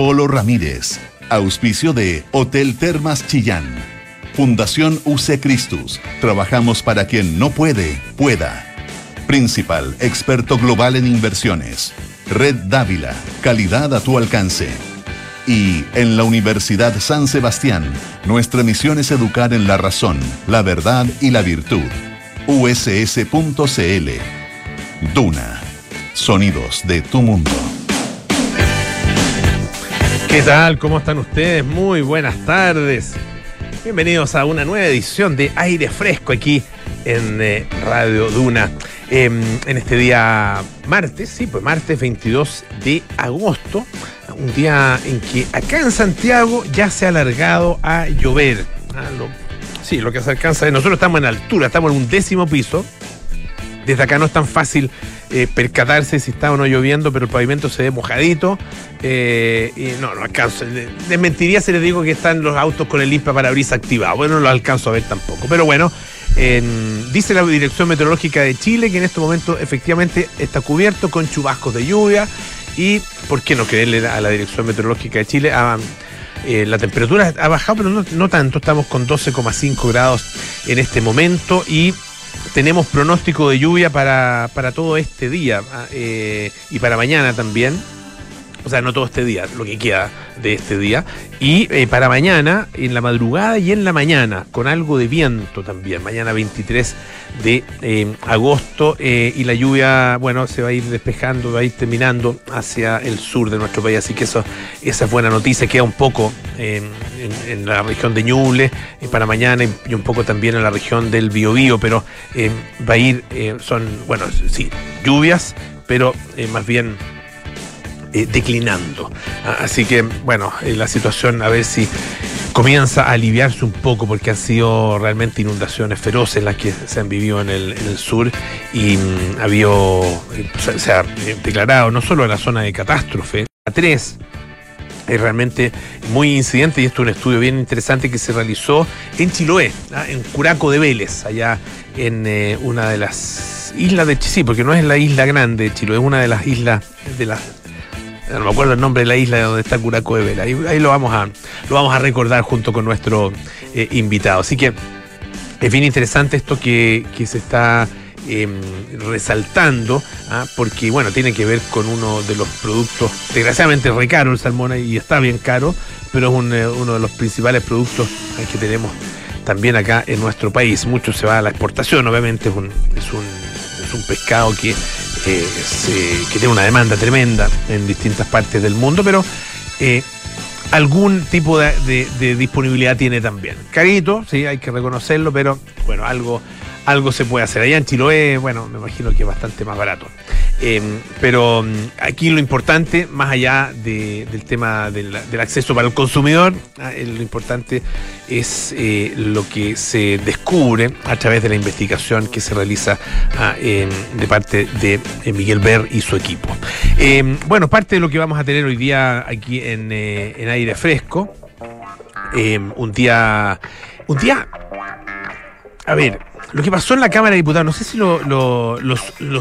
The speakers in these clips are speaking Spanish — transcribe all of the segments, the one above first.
Polo Ramírez. Auspicio de Hotel Termas Chillán. Fundación UC Christus. Trabajamos para quien no puede, pueda. Principal, experto global en inversiones. Red Dávila, calidad a tu alcance. Y en la Universidad San Sebastián, nuestra misión es educar en la razón, la verdad y la virtud. uss.cl. Duna. Sonidos de tu mundo. ¿Qué tal? ¿Cómo están ustedes? Muy buenas tardes. Bienvenidos a una nueva edición de Aire Fresco aquí en eh, Radio Duna. Em, en este día martes, sí, pues martes 22 de agosto, un día en que acá en Santiago ya se ha alargado a llover. Ah, sí, lo que se alcanza, nosotros estamos en altura, estamos en un décimo piso. Desde acá no es tan fácil eh, percatarse si está o no lloviendo, pero el pavimento se ve mojadito. eh, y no, no alcanzo. Le- Les mentiría si les digo que están los autos con el limpia parabrisas activado. Bueno, no lo alcanzo a ver tampoco. Pero bueno, en- dice la Dirección Meteorológica de Chile que en este momento efectivamente está cubierto con chubascos de lluvia. Y, ¿por qué no creerle a la Dirección Meteorológica de Chile? Ah, eh, la temperatura ha bajado, pero no tanto. Estamos con 12,5 grados en este momento y tenemos pronóstico de lluvia para, para todo este día ah, eh, y para mañana también. O sea, no todo este día, lo que queda de este día. Y eh, para mañana, en la madrugada y en la mañana, con algo de viento también. Mañana 23 de eh, agosto. eh, y la lluvia, bueno, se va a ir despejando, va a ir terminando hacia el sur de nuestro país. Así que eso, esa es buena noticia. Queda un poco en, la región de Ñuble para mañana y, un poco también en la región del Biobío. Pero va a ir, son, bueno, sí, lluvias, pero más bien eh, declinando. Ah, Así que, bueno, eh, la situación a ver si comienza a aliviarse un poco porque han sido realmente inundaciones feroces las que se han vivido en el, sur y mm, ha habido, eh, se, ha declarado no solo en la zona de catástrofe, a tres es realmente muy incidente y esto es un estudio bien interesante que se realizó en Chiloé, ¿ah? en Curaco de Vélez, allá en una de las islas de Chiloé, porque no es la isla grande de Chiloé, es una de las islas de las no me acuerdo el nombre de la isla donde está Curaco de Vélez. Ahí, lo vamos a lo vamos a recordar junto con nuestro eh, invitado. Así que es bien interesante esto que, que se está eh, resaltando, ¿ah? porque bueno, tiene que ver con uno de los productos, desgraciadamente es re caro el salmón y está bien caro, pero es eh, uno de los principales productos que tenemos también acá en nuestro país. Mucho se va a la exportación, obviamente es un, es un pescado que, eh, se- que tiene una demanda tremenda en distintas partes del mundo, pero eh, algún tipo de, de- de disponibilidad tiene también. Carito, sí, hay que reconocerlo, pero bueno, algo, algo se puede hacer. Allá en Chiloé, bueno, me imagino que es bastante más barato. Eh, pero mm, aquí lo importante, más allá de- del tema del, acceso para el consumidor, ah, eh, lo importante es eh, lo que se descubre a través de la investigación que se realiza ah, de parte de eh, Miguel Ver y su equipo. Eh, bueno, parte de lo que vamos a tener hoy día aquí en, en aire fresco, eh, un día, un día, a ver, lo que pasó en la Cámara de Diputados, no sé si lo, lo-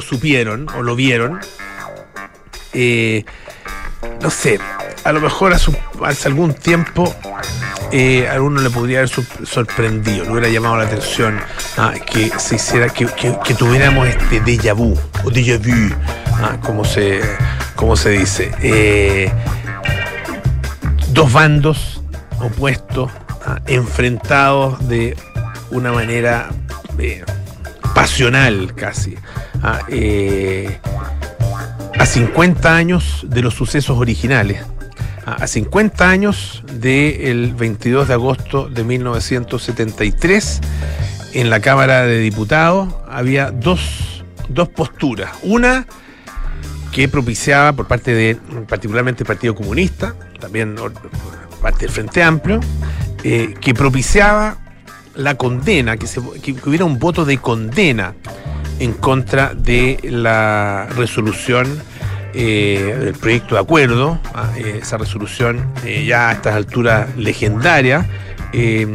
supieron o lo vieron. Eh, no sé, a lo mejor hace, algún tiempo eh, a uno le podría haber sor- sorprendido, le hubiera llamado la atención ah, que se hiciera, que, que- que tuviéramos este déjà vu, o déjà vu, ah, como, se, como se dice. Eh, dos bandos opuestos, ah, enfrentados de una manera eh, pasional casi. ah, eh, a 50 años de los sucesos originales, a a 50 años del 22 de agosto de 1973, en la Cámara de Diputados había dos, dos posturas. Una que propiciaba por parte de particularmente el Partido Comunista, también or- por parte del Frente Amplio, eh, que propiciaba la condena, que, se- que- hubiera un voto de condena en contra de la resolución eh, del proyecto de acuerdo, ah, eh, esa resolución eh, ya a estas alturas legendaria, eh,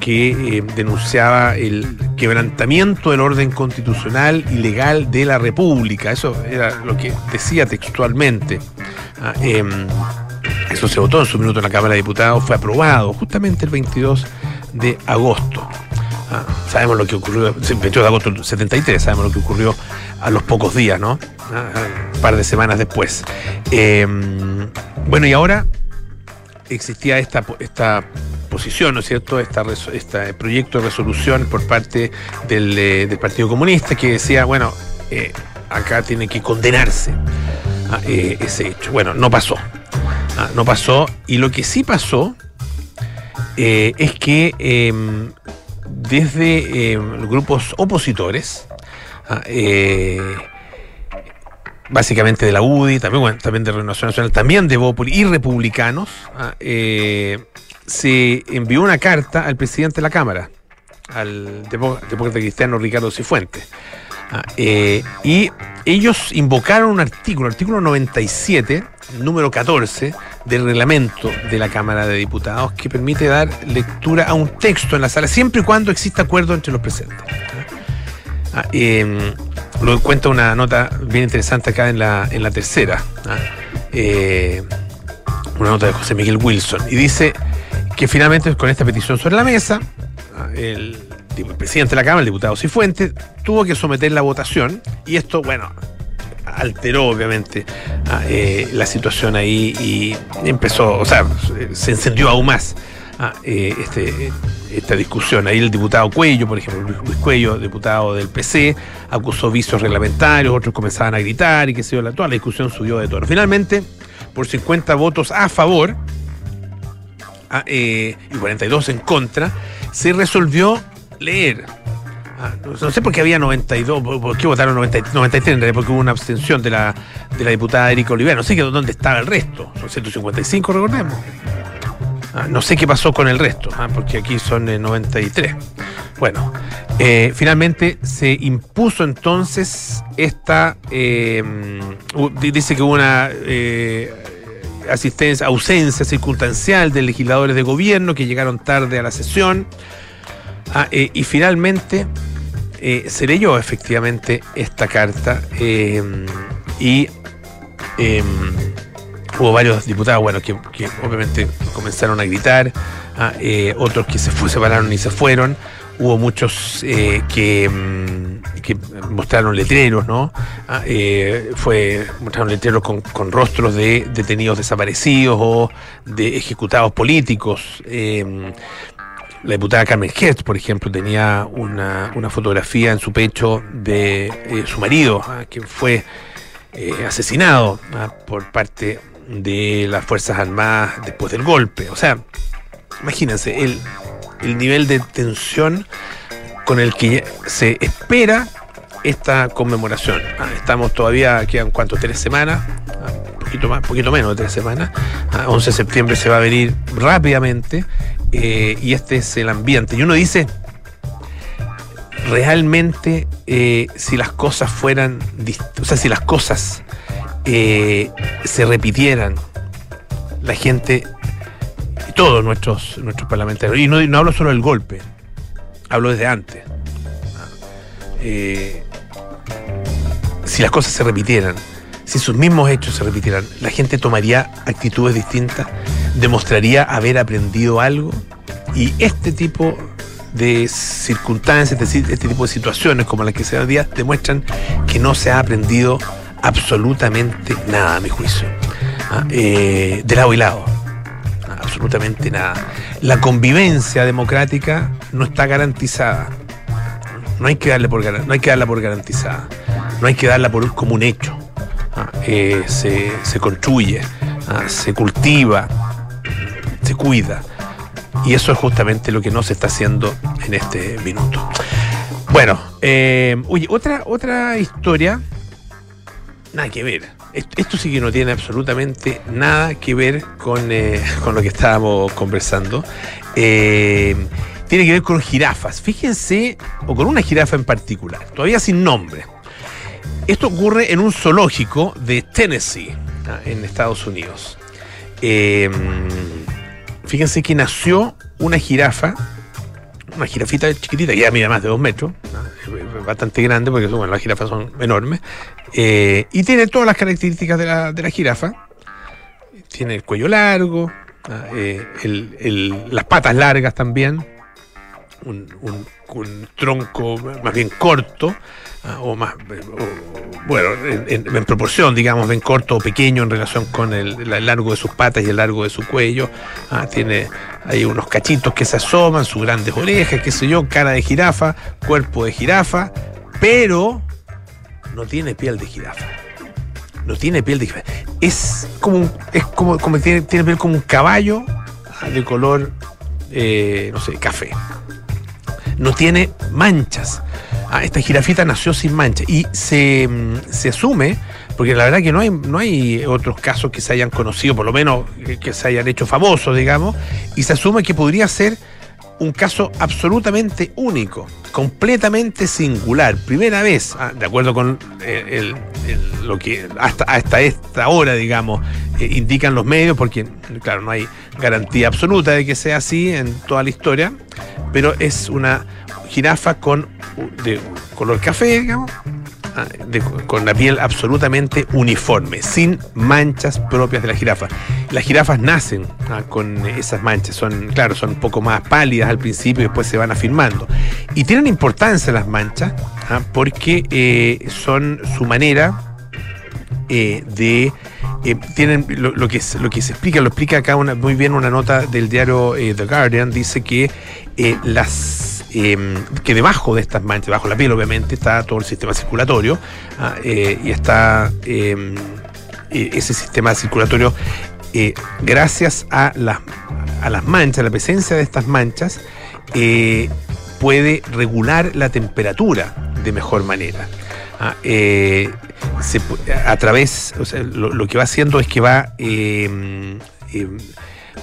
que eh, denunciaba el quebrantamiento del orden constitucional y legal de la República. Eso era lo que decía textualmente. Ah, em, eso se votó en su minuto en la Cámara de Diputados, fue aprobado justamente el 22 de agosto. Ah, sabemos lo que ocurrió, el 22 de agosto del 73, sabemos lo que ocurrió a los pocos días, ¿no? Ah, un par de semanas después. Em, bueno, y ahora existía esta, esta posición, ¿no es cierto?, esta, este proyecto de resolución por parte del, eh, del Partido Comunista que decía, bueno, eh, acá tiene que condenarse ah, eh, ese hecho. Bueno, no pasó. No pasó. Y lo que sí pasó es que em, desde em, grupos opositores, ah, básicamente de la UDI, también, también de Renovación Nacional, también de Bópoli y republicanos, se envió una carta al presidente de la Cámara, al demócrata cristiano Ricardo Cifuentes. Ah, eh, y ellos invocaron un artículo, artículo 97, número 14 del reglamento de la Cámara de Diputados, que permite dar lectura a un texto en la sala, siempre y cuando exista acuerdo entre los presentes. Ah, em, lo cuenta una nota bien interesante acá en la, en la tercera, ah, eh, una nota de José Miguel Wilson, y dice que finalmente con esta petición sobre la mesa, el, presidente de la Cámara, el diputado Cifuentes, tuvo que someter la votación y esto, bueno, alteró obviamente eh, la situación ahí y empezó, o sea, se encendió aún más eh, este, esta discusión. Ahí el diputado Cuello, por ejemplo, Luis Cuello, diputado del PC, acusó vicios reglamentarios, otros comenzaban a gritar y que se toda la discusión subió de tono. Finalmente, por 50 votos a favor, Ah, eh, y 42 en contra, se resolvió leer. Ah, no, sé por qué había 92, por qué votaron 93, porque hubo una abstención de la, de la diputada Erika Olivera. No sé dónde estaba el resto. Son 155, recordemos. Ah, no sé qué pasó con el resto, porque aquí son 93. Bueno, eh, finalmente se impuso entonces esta. Eh, dice que hubo una asistencia, ausencia circunstancial de legisladores de gobierno que llegaron tarde a la sesión. Ah, eh, y finalmente eh, se leyó efectivamente esta carta em, y em, hubo varios diputados bueno, que, obviamente comenzaron a gritar, ah, eh, otros que se separaron y se fueron hubo muchos eh, que, mostraron letreros, ¿no? Ah, eh, fue, mostraron letreros con, rostros de detenidos desaparecidos o de ejecutados políticos. Eh, la diputada Carmen Hertz, por ejemplo, tenía una, fotografía en su pecho de su marido, ah, quien fue asesinado ah, por parte de las Fuerzas Armadas después del golpe. O sea, imagínense, el el nivel de tensión con el que se espera esta conmemoración. Ah, estamos todavía, quedan cuánto, tres semanas, ah, un poquito más, poquito menos de tres semanas. 11 ah, de septiembre se va a venir rápidamente eh, y este es el ambiente. Y uno dice, realmente, eh, si las cosas fueran, o sea, si las cosas eh, se repitieran, la gente todos nuestros, nuestros parlamentarios. Y no, hablo solo del golpe, hablo desde antes. Si las cosas se repitieran, si sus mismos hechos se repitieran, la gente tomaría actitudes distintas, demostraría haber aprendido algo. Y este tipo de circunstancias, este, este tipo de situaciones como las que se dan día, demuestran que no se ha aprendido absolutamente nada, a mi juicio. ¿ah? Eh, de lado y lado absolutamente nada. La convivencia democrática no está garantizada. No hay que darle por, no hay que darla por garantizada. No hay que darla por, como un hecho. Ah, eh, se, construye, ah, se cultiva, se cuida. Y eso es justamente lo que no se está haciendo en este minuto. Bueno, eh, oye, otra, otra historia, nada que ver esto sí que no tiene absolutamente nada que ver con, eh, lo que estábamos conversando. Tiene que ver con jirafas. Fíjense, o con una jirafa en particular, todavía sin nombre. Esto ocurre en un zoológico de Tennessee, ah, en Estados Unidos. Eh, fíjense que nació una jirafa una jirafita chiquitita, que ya mide más de dos metros, bastante grande porque bueno, las jirafas son enormes, eh, y tiene todas las características de la, de la jirafa. tiene el cuello largo, ah, las patas largas también, un, tronco más bien corto, ah, o más, bueno, en, proporción, digamos, bien corto o pequeño en relación con el, largo de sus patas y el largo de su cuello. Ah, tiene ahí unos cachitos que se asoman, sus grandes orejas, qué sé yo, cara de jirafa, cuerpo de jirafa, pero no tiene piel de jirafa. No tiene piel de jirafa. Es como, es como, como tiene, tiene piel como un caballo ah, de color, eh, no sé, café no tiene manchas. Ah, esta jirafita nació sin manchas y se, se, asume, porque la verdad que no hay, no hay otros casos que se hayan conocido, por lo menos que se hayan hecho famosos, digamos, y se asume que podría ser un caso absolutamente único, completamente singular, primera vez, ah, de acuerdo con eh, lo que hasta, esta hora, digamos, eh, indican los medios, porque claro, no hay garantía absoluta de que sea así en toda la historia, pero es una jirafa con de color café, digamos, ah, con la piel absolutamente uniforme, sin manchas propias de la jirafa. Las jirafas nacen ah, con esas manchas, son, claro, son un poco más pálidas al principio y después se van afirmando. Y tienen importancia las manchas ah, porque eh, son su manera eh, de eh, tienen lo, que, lo que se explica, lo explica acá muy bien una nota del diario The Guardian, dice que las Em, que debajo de estas manchas, debajo de la piel obviamente, está todo el sistema circulatorio ah, eh, y está em, e, ese sistema circulatorio, eh, gracias a las, a las manchas, la presencia de estas manchas, eh, puede regular la temperatura de mejor manera. Ah, a través, lo, que va haciendo es que va em,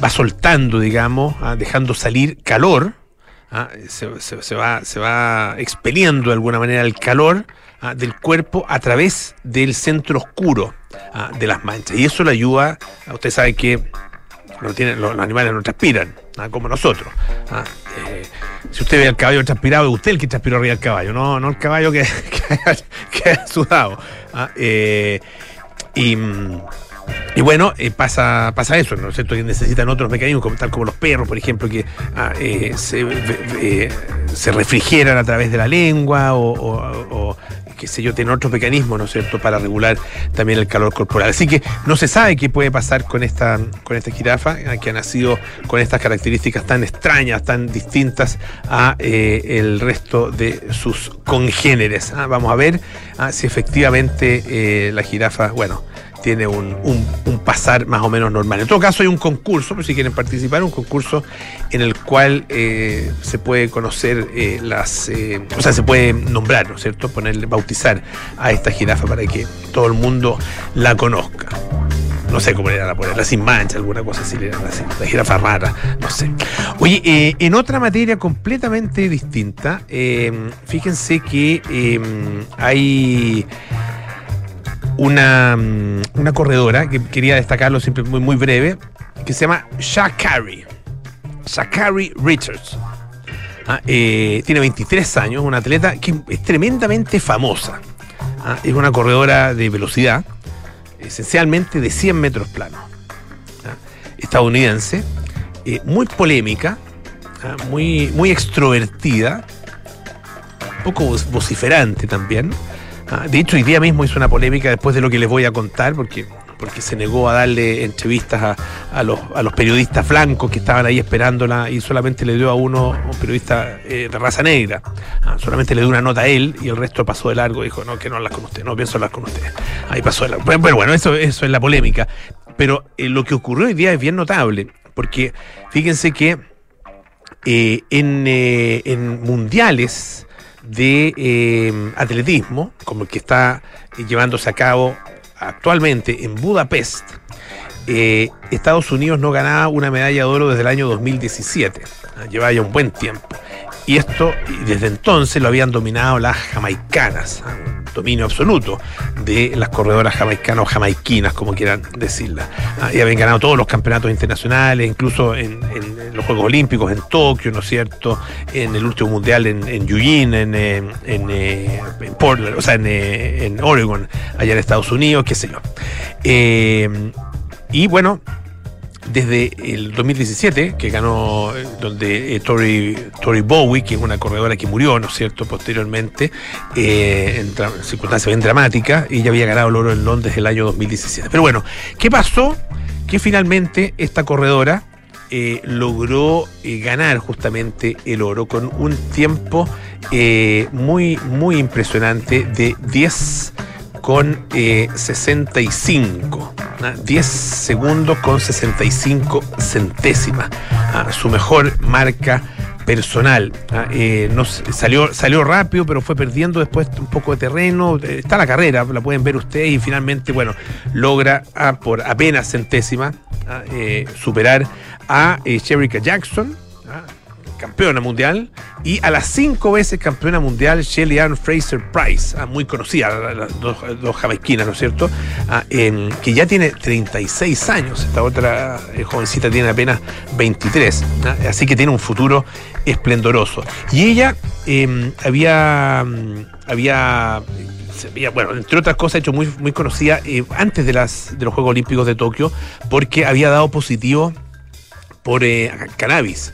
va soltando, digamos, ah, dejando salir calor ¿ah? se, va, se va expeliendo de alguna manera el calor ¿ah? del cuerpo a través del centro oscuro ¿ah? de las manchas. Y eso le ayuda, usted sabe que no los, animales no transpiran, como nosotros. Eh, si usted ve al caballo transpirado, es usted el que transpiró arriba del caballo, no, no el caballo que, que, ha sudado. Eh, y y bueno, eh, pasa, pasa eso, ¿no es cierto? Que necesitan otros mecanismos, tal como los perros, por ejemplo, que ah, eh, eh, se, refrigeran a través de la lengua o, qué sé yo, tienen otros mecanismos, ¿no es cierto?, para regular también el calor corporal. Así que no se sabe qué puede pasar con esta, con esta jirafa, que ha nacido con estas características tan extrañas, tan distintas a el resto de sus congéneres. Ah, vamos a ver ah, si efectivamente la jirafa, bueno, tiene un, pasar más o menos normal. En todo caso, hay un concurso, por si quieren participar, un concurso en el cual eh, se puede conocer eh, las. Eh, o sea, se puede nombrar, ¿no es cierto? Ponerle, bautizar a esta jirafa para que todo el mundo la conozca. No sé cómo le dan a poner, la sin mancha, alguna cosa así le así, la jirafa rara, no sé. Oye, en otra materia completamente distinta, fíjense que hay una, mm, una corredora que quería destacarlo siempre muy, muy breve, que se llama Shakari. Shakari Richards. Ah, eh, tiene 23 años, una atleta que es tremendamente famosa. Ah, es una corredora de velocidad, esencialmente de 100 metros planos. Ah, estadounidense, eh, muy polémica, muy, muy extrovertida, un poco vociferante también. Ah, de hecho, hoy día mismo hizo una polémica después de lo que les voy a contar, porque, porque se negó a darle entrevistas a, los, periodistas blancos que estaban ahí esperándola y solamente le dio a uno, un periodista eh, de raza negra. Ah, solamente le dio una nota a él y el resto pasó de largo. Dijo, no, que no hablas con usted, no pienso hablar con usted. Ahí pasó de largo. Pero bueno, eso, eso es la polémica. Pero eh, lo que ocurrió hoy día es bien notable, porque fíjense que eh, en, en mundiales de eh, atletismo, como el que está llevándose a cabo actualmente en Budapest, eh, Estados Unidos no ganaba una medalla de oro desde el año 2017. Ah, lleva ya un buen tiempo. Y esto, desde entonces lo habían dominado las jamaicanas, ah, dominio absoluto de las corredoras jamaicanas o jamaiquinas, como quieran decirla. Ah, y habían ganado todos los campeonatos internacionales, incluso en, los Juegos Olímpicos en Tokio, ¿no es cierto? En el último mundial en, en Eugene, en, eh, Portland, o sea, en, Oregon, allá en Estados Unidos, qué sé yo. Eh, y bueno, desde el 2017, que ganó, donde eh, Tori, Bowie, que es una corredora que murió, ¿no es cierto?, posteriormente, eh, en circunstancias bien dramáticas, ella había ganado el oro en Londres el año 2017. Pero bueno, ¿qué pasó? Que finalmente esta corredora eh, logró ganar justamente el oro con un tiempo muy, muy impresionante de 10 con 65. 10 segundos con 65 centésimas. su mejor marca personal. Eh, salió, salió rápido, pero fue perdiendo después un poco de terreno. Está la carrera, la pueden ver ustedes, y finalmente, bueno, logra por apenas centésima eh, superar a eh, Jackson campeona mundial, y a las cinco veces campeona mundial Shelly Ann Fraser Price, ah, muy conocida, las dos, dos ¿no es cierto? Ah, que ya tiene 36 años, esta otra eh, jovencita tiene apenas 23, ah, así que tiene un futuro esplendoroso. Y ella em, había, mm, había bueno, entre otras cosas, hecho muy, muy conocida eh, antes de, las, de los Juegos Olímpicos de Tokio, porque había dado positivo por eh, cannabis.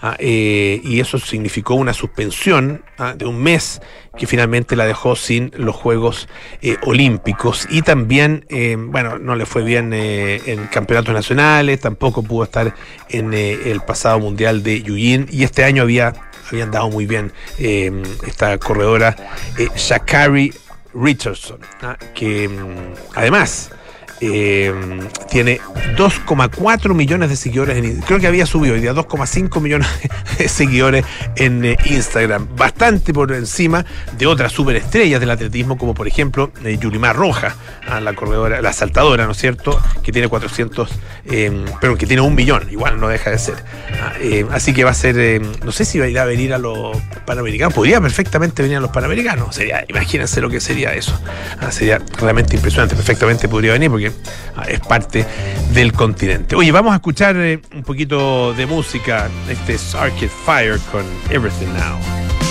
Ah, eh, y eso significó una suspensión ah, de un mes que finalmente la dejó sin los Juegos eh, Olímpicos. Y también, eh, bueno, no le fue bien en campeonatos nacionales, tampoco pudo estar en el pasado Mundial de Yuyin. Y este año había, había andado muy bien esta corredora Shakari Richardson, ah, que mm, además eh, tiene 2,4 millones de seguidores en creo que había subido hoy día 2,5 millones de seguidores en eh, Instagram. Bastante por encima de otras superestrellas del atletismo como por ejemplo eh, Yulimar Roja la corredora la saltadora no es cierto que tiene 400 pero que tiene un millón igual no deja de ser. Ah, así que va a ser no sé si va a ir a venir a los panamericanos podría perfectamente venir a los panamericanos sería imagínense lo que sería eso. Ah, sería realmente impresionante perfectamente podría venir porque Ah, es parte del continente. Oye, vamos a escuchar eh, un poquito de música. Este es Arcade Fire con Everything Now.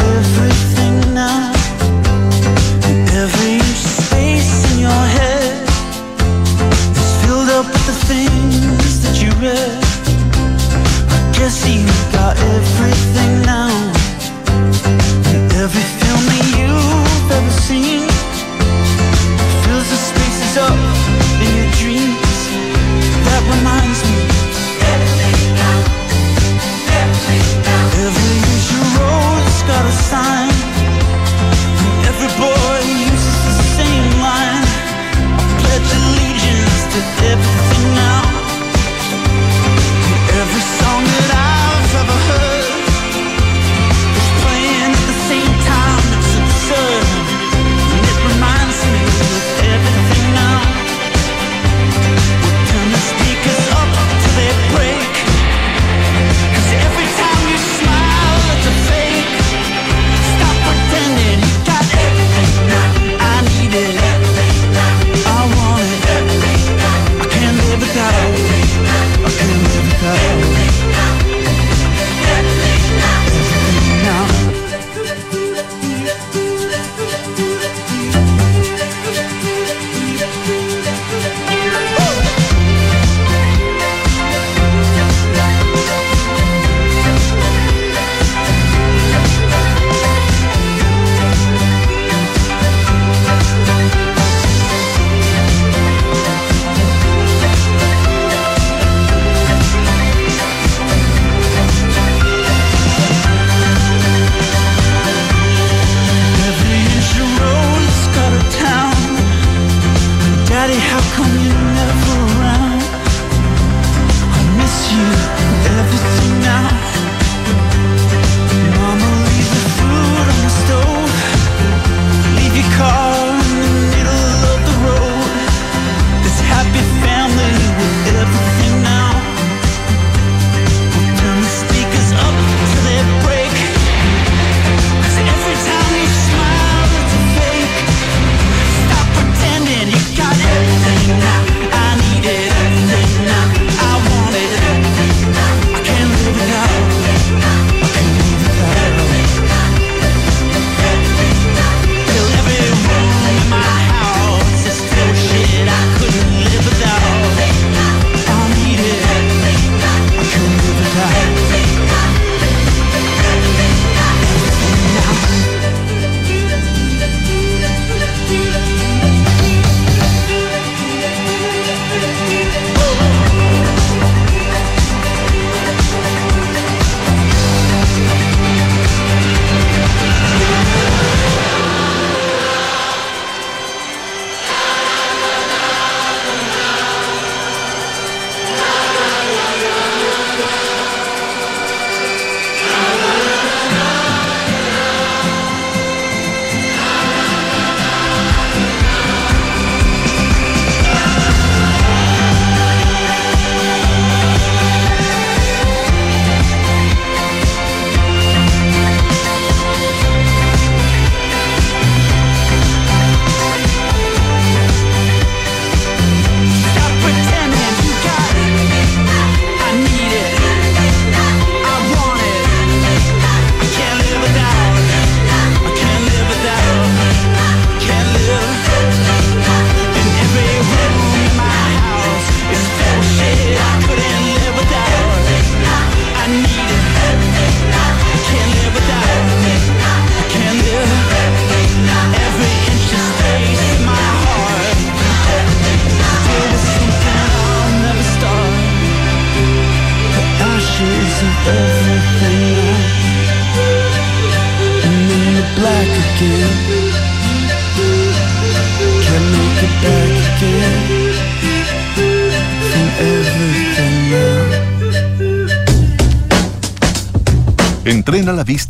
everything now. And every space in your head. Is filled up with the things that you read. I guess you got everything now. And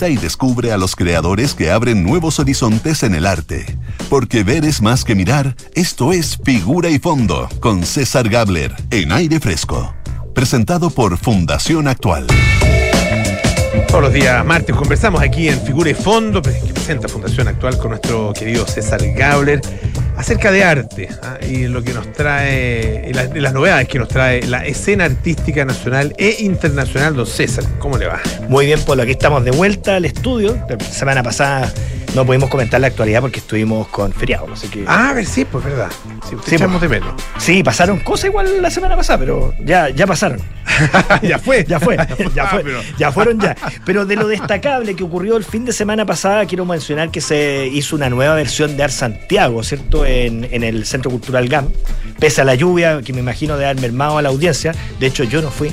Y descubre a los creadores que abren nuevos horizontes en el arte. Porque ver es más que mirar, esto es Figura y Fondo, con César Gabler, en aire fresco. Presentado por Fundación Actual. Todos los días martes conversamos aquí en Figura y Fondo, que presenta Fundación Actual con nuestro querido César Gabler, acerca de arte ¿ah? y lo que nos trae, y las, novedades que nos trae la escena artística nacional e internacional. Don César, ¿cómo le va? Muy bien, Polo, aquí estamos de vuelta al estudio. La semana pasada no pudimos comentar la actualidad porque estuvimos con feriado, así que... Ah, a ver, sí, pues verdad. Sí, Sí, echamos pues. de menos. Sí, pasaron cosas igual la semana pasada, pero ya, ya pasaron. ya fue. Ya fue, ya Ah, fue, pero- ya fueron ya. Pero de lo destacable que ocurrió el fin de semana pasada, quiero mencionar que se hizo una nueva versión de Art Santiago, ¿cierto? En, en el Centro Cultural GAM. Pese a la lluvia, que me imagino de haber mermado a la audiencia. De hecho, yo no fui.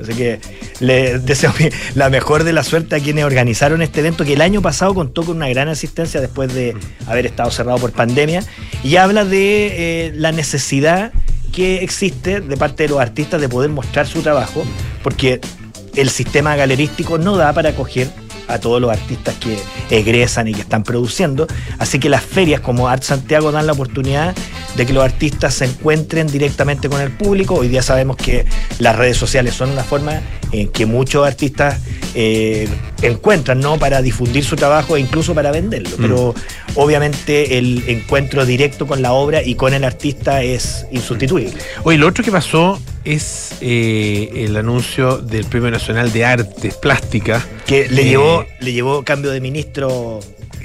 Así que le deseo la mejor de la suerte a quienes organizaron este evento, que el año pasado contó con una gran asistencia después de haber estado cerrado por pandemia. Y habla de eh, la necesidad que existe de parte de los artistas de poder mostrar su trabajo, porque el sistema galerístico no da para acoger a todos los artistas que egresan y que están produciendo. Así que las ferias como Art Santiago dan la oportunidad de que los artistas se encuentren directamente con el público. Hoy día sabemos que las redes sociales son una forma en que muchos artistas eh, encuentran ¿no? para difundir su trabajo e incluso para venderlo. Pero obviamente el encuentro directo con la obra y con el artista es insustituible. Oye, lo otro que pasó es eh, el anuncio del Premio Nacional de Artes Plásticas. Que le, Eh, llevó, le llevó cambio de ministro.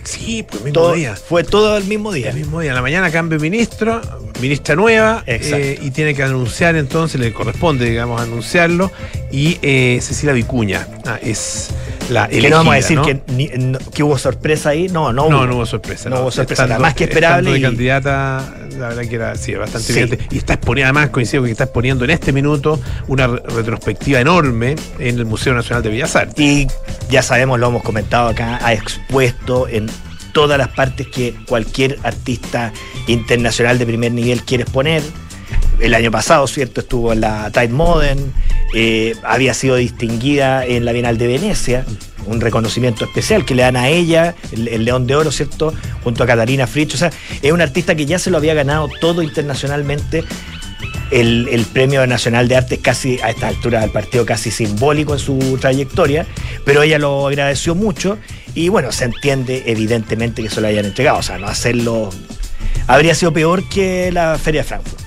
Sí, pues el mismo Todo, día. fue todo el mismo día. El mismo día, en la mañana cambio ministro, ministra nueva, eh, y tiene que anunciar entonces, le corresponde, digamos, anunciarlo, y eh, Cecilia Vicuña ah, es la Que no vamos a decir elegida, que, ni- no- que hubo sorpresa ahí. No, no, hubo. No, no hubo sorpresa. No hubo sorpresa, Estando- más que esperable de y- candidata, la verdad que era sí, bastante Sí. evidente. Y está exponiendo, además coincido que está exponiendo en este minuto una re- retrospectiva enorme en el Museo Nacional de Bellas Artes. Y ya sabemos, lo hemos comentado acá, ha expuesto en todas las partes que cualquier artista internacional de primer nivel quiere exponer. El año pasado, ¿cierto? Estuvo en la Tide Modern, eh, había sido distinguida en la Bienal de Venecia, un reconocimiento especial que le dan a ella, el, León de Oro, ¿cierto? Junto a Catarina Fritz. O sea, es un artista que ya se lo había ganado todo internacionalmente. El, el Premio Nacional de Arte es casi, a esta altura del partido, casi simbólico en su trayectoria, pero ella lo agradeció mucho y bueno, se entiende evidentemente que se lo hayan entregado, o sea, no hacerlo habría sido peor que la Feria de Frankfurt.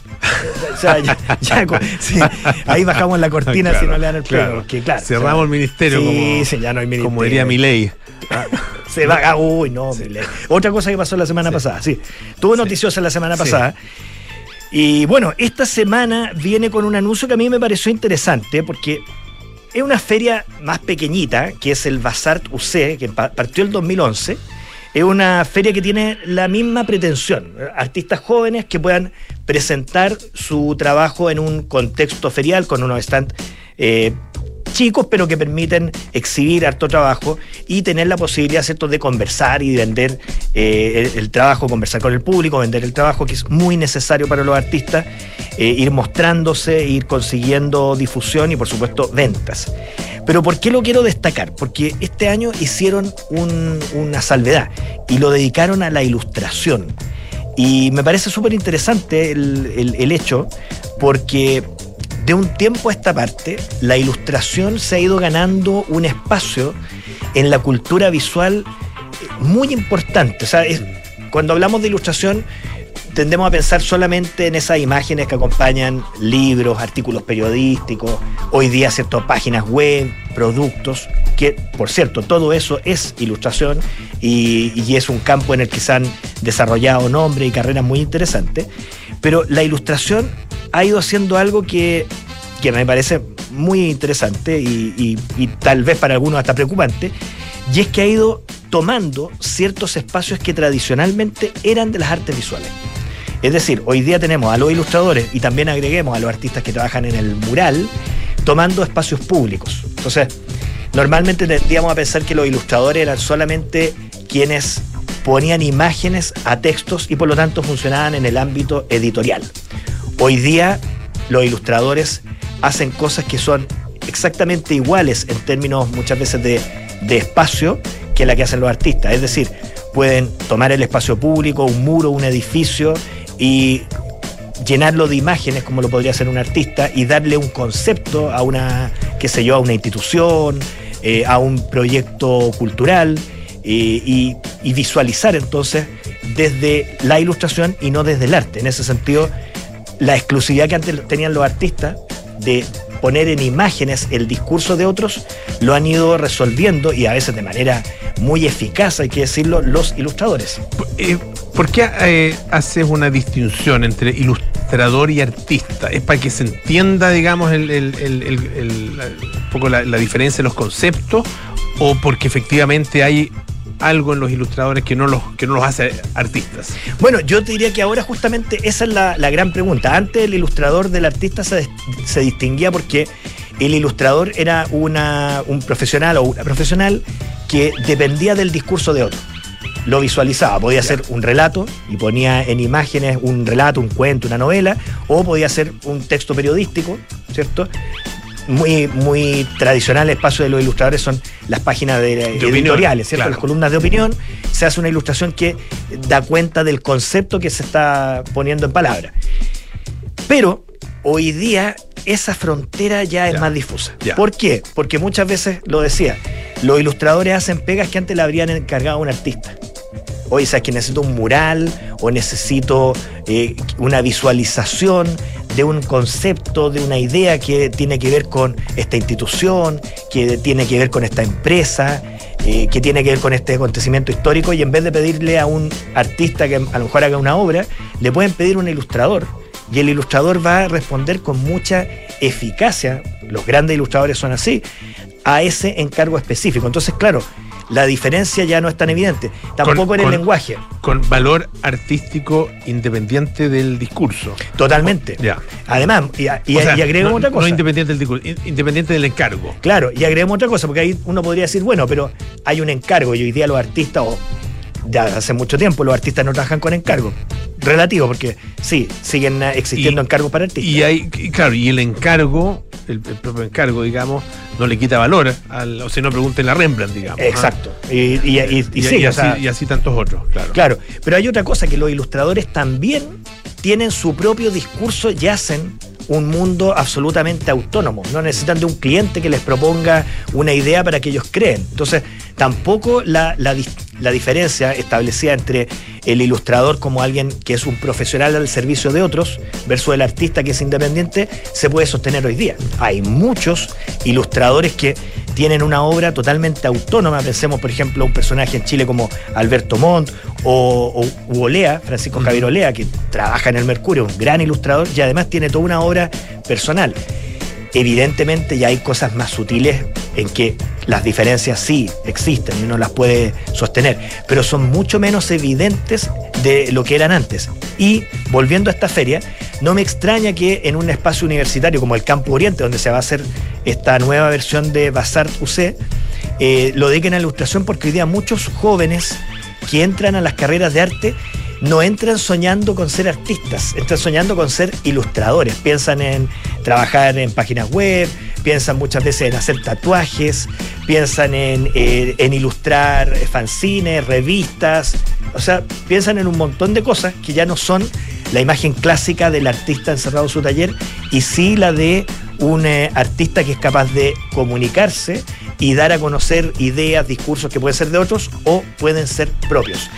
O sea, ya- ya con- sí, ahí bajamos la cortina Claro, si no le dan el premio, claro. porque claro. Cerramos o sea, el ministerio sí, como, sí, ya no hay ministerio. como diría Milei. Se va, ah, uy, no, Milei. Otra cosa que pasó la semana pasada, sí. Tuvo noticiosa la semana pasada. Y bueno, esta semana viene con un anuncio que a mí me pareció interesante porque es una feria más pequeñita, que es el Bazar UC, que pa- partió el 2011. Es una feria que tiene la misma pretensión. Artistas jóvenes que puedan presentar su trabajo en un contexto ferial con unos stands eh, chicos, pero que permiten exhibir harto trabajo y tener la posibilidad, ¿cierto?, de conversar y vender eh, el, trabajo, conversar con el público, vender el trabajo, que es muy necesario para los artistas, eh, ir mostrándose, ir consiguiendo difusión y, por supuesto, ventas. Pero ¿por qué lo quiero destacar? Porque este año hicieron un- una salvedad y lo dedicaron a la ilustración. Y me parece súper interesante el hecho porque de un tiempo a esta parte la ilustración se ha ido ganando un espacio en la cultura visual eh, muy importante. O sea, cuando hablamos de ilustración tendemos a pensar solamente en esas imágenes que acompañan libros, artículos periodísticos, hoy día ciertas páginas web, productos, que por cierto, todo eso es ilustración y, y es un campo en el que se han desarrollado nombres y carreras muy interesantes, pero la ilustración ha ido haciendo algo que, que me parece muy interesante y, y- y tal vez para algunos hasta preocupante, y es que ha ido tomando ciertos espacios que tradicionalmente eran de las artes visuales. Es decir, hoy día tenemos a los ilustradores y también agreguemos a los artistas que trabajan en el mural, tomando espacios públicos. Entonces, Normalmente tendríamos a pensar que los ilustradores eran solamente quienes ponían imágenes a textos y por lo tanto funcionaban en el ámbito editorial. Hoy día los ilustradores hacen cosas que son exactamente iguales en términos muchas veces de, de espacio que la que hacen los artistas. Es decir, pueden tomar el espacio público, un muro, un edificio y llenarlo de imágenes como lo podría hacer un artista y darle un concepto a una, qué sé yo, a una institución, eh, a un proyecto cultural eh, y, y visualizar entonces desde la ilustración y no desde el arte. En ese sentido, la exclusividad que antes tenían los artistas de poner en imágenes el discurso de otros, lo han ido resolviendo y a veces de manera muy eficaz, hay que decirlo, los ilustradores. Eh, ¿Por qué eh, haces una distinción entre ilustrador y artista? ¿Es para que se entienda, digamos, el, un poco la, la diferencia en los conceptos? ¿O porque efectivamente hay algo en los ilustradores que no los, que no los hace artistas? Bueno, yo te diría que ahora justamente esa es la, la gran pregunta. Antes el ilustrador del artista se, se distinguía porque el ilustrador era una, un profesional o una profesional que dependía del discurso de otro. Lo visualizaba, podía ser un relato y ponía en imágenes un relato, un cuento, una novela, o podía ser un texto periodístico, ¿cierto? Muy, muy tradicional el espacio de los ilustradores son las páginas de, editoriales, ¿cierto? claro. Las columnas de opinión. Se hace una ilustración que da cuenta del concepto que se está poniendo en palabra. Pero hoy día esa frontera ya es más difusa. ¿Por qué? Porque muchas veces, lo decía, los ilustradores hacen pegas que antes le habrían encargado a un artista. Hoy, sabes que necesito un mural o necesito eh, una visualización de un concepto, de una idea que tiene que ver con esta institución, que tiene que ver con esta empresa, eh, que tiene que ver con este acontecimiento histórico, y en vez de pedirle a un artista que a lo mejor haga una obra, le pueden pedir un ilustrador. Y el ilustrador va a responder con mucha eficacia, los grandes ilustradores son así, a ese encargo específico. Entonces, claro, la diferencia ya no es tan evidente. Tampoco en el con- lenguaje, Con valor artístico independiente del discurso. totalmente. Ya. Además, y, y- O sea, y agregamos no- otra cosa. No independiente del discurso, in- independiente del encargo. Claro, y agregamos otra cosa, porque ahí uno podría decir, bueno, pero hay un encargo y hoy día los artistas, o ya hace mucho tiempo, los artistas no trabajan con encargo. Relativo, porque sí, siguen eh, existiendo Y- encargos para artistas. Y hay, claro, y el encargo, el, el propio encargo, digamos, no le quita valor, al, o si no pregunten a Rembrandt, digamos. ¿ah? Exacto. Y, y- y- y Y, sí, así, sea, y así tantos otros, claro. Claro, pero hay otra cosa, que los ilustradores también tienen su propio discurso y hacen un mundo absolutamente autónomo. No necesitan de un cliente que les proponga una idea para que ellos creen. Entonces, tampoco la, la la diferencia establecida entre el ilustrador como alguien que es un profesional al servicio de otros versus el artista que es independiente se puede sostener hoy día. Hay muchos ilustradores que tienen una obra totalmente autónoma. Pensemos, por ejemplo, un personaje en Chile como Alberto Montt o, o Olea, Francisco Javier Olea, que trabaja en el Mercurio, un gran ilustrador y además tiene toda una obra personal. Evidentemente ya hay cosas más sutiles en que las diferencias sí existen y uno las puede sostener, pero son mucho menos evidentes de lo que eran antes. Y volviendo a esta feria, no me extraña que en un espacio universitario como el Campo Oriente, donde se va a hacer esta nueva versión de Bazar UC, eh, lo dediquen a la ilustración porque hoy día muchos jóvenes que entran a las carreras de arte no entran soñando con ser artistas, entran soñando con ser ilustradores. Piensan en trabajar en páginas web, piensan muchas veces en hacer tatuajes, piensan en, eh, en ilustrar fanzines, revistas, o sea, piensan en un montón de cosas que ya no son la imagen clásica del artista encerrado en su taller y sí la de un eh, artista que es capaz de comunicarse y dar a conocer ideas, discursos que pueden ser de otros o pueden ser propios.